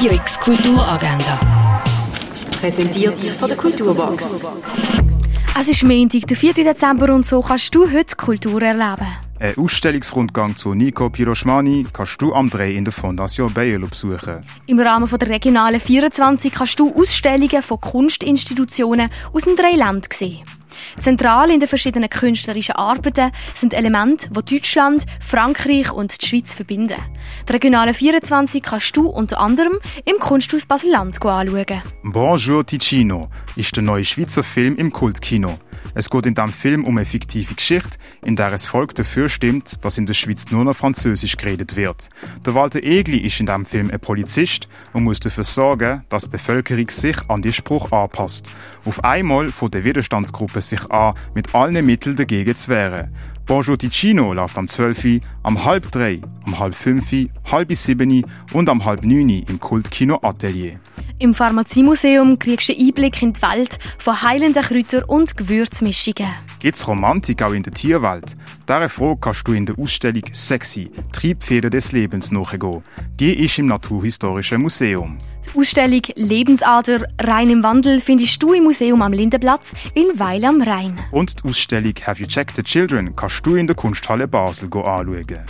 Radio X Kulturagenda. Präsentiert von der Kulturbox. Es ist Montag, der 4. Dezember und so kannst du heute Kultur erleben. Ein Ausstellungsrundgang zu Nico Piroschmani kannst du am 3 in der Fondation Bayerlo besuchen. Im Rahmen der regionalen 24 kannst du Ausstellungen von Kunstinstitutionen aus den drei Ländern sehen. Zentral in den verschiedenen künstlerischen Arbeiten sind Elemente, die Deutschland, Frankreich und die Schweiz verbinden. Die regionale 24 kannst du unter anderem im Kunsthaus Basel-Land anschauen. Bonjour Ticino ist der neue Schweizer Film im Kultkino. Es geht in diesem Film um eine fiktive Geschichte, in der es Volk dafür stimmt, dass in der Schweiz nur noch Französisch geredet wird. Der Walter Egli ist in diesem Film ein Polizist und muss dafür sorgen, dass die Bevölkerung sich an die Spruch anpasst. Auf einmal von der Widerstandsgruppe sich an, mit allen Mitteln dagegen zu wehren. Bonjour Ticino läuft am 12., am halb 3, am halb 5, halb 7 und am halb 9 im Kultkino Atelier. Im Pharmaziemuseum kriegst du einen Einblick in die Welt von heilenden Kräutern und Gewürzmischungen. Gibt es Romantik auch in der Tierwelt? Dieser Frage kannst du in der Ausstellung Sexy, Triebfeder des Lebens nachgehen. Die ist im Naturhistorischen Museum. Die Ausstellung Lebensader Rhein im Wandel findest du im Museum am Lindenplatz in Weil am Rhein. Und die Ausstellung Have You Checked the Children kannst du in der Kunsthalle Basel anschauen.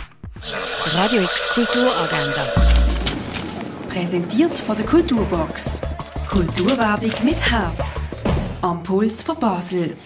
Radio X Kulturagenda. Präsentiert von der Kulturbox. Kulturwerbung mit Herz. Am Puls von Basel.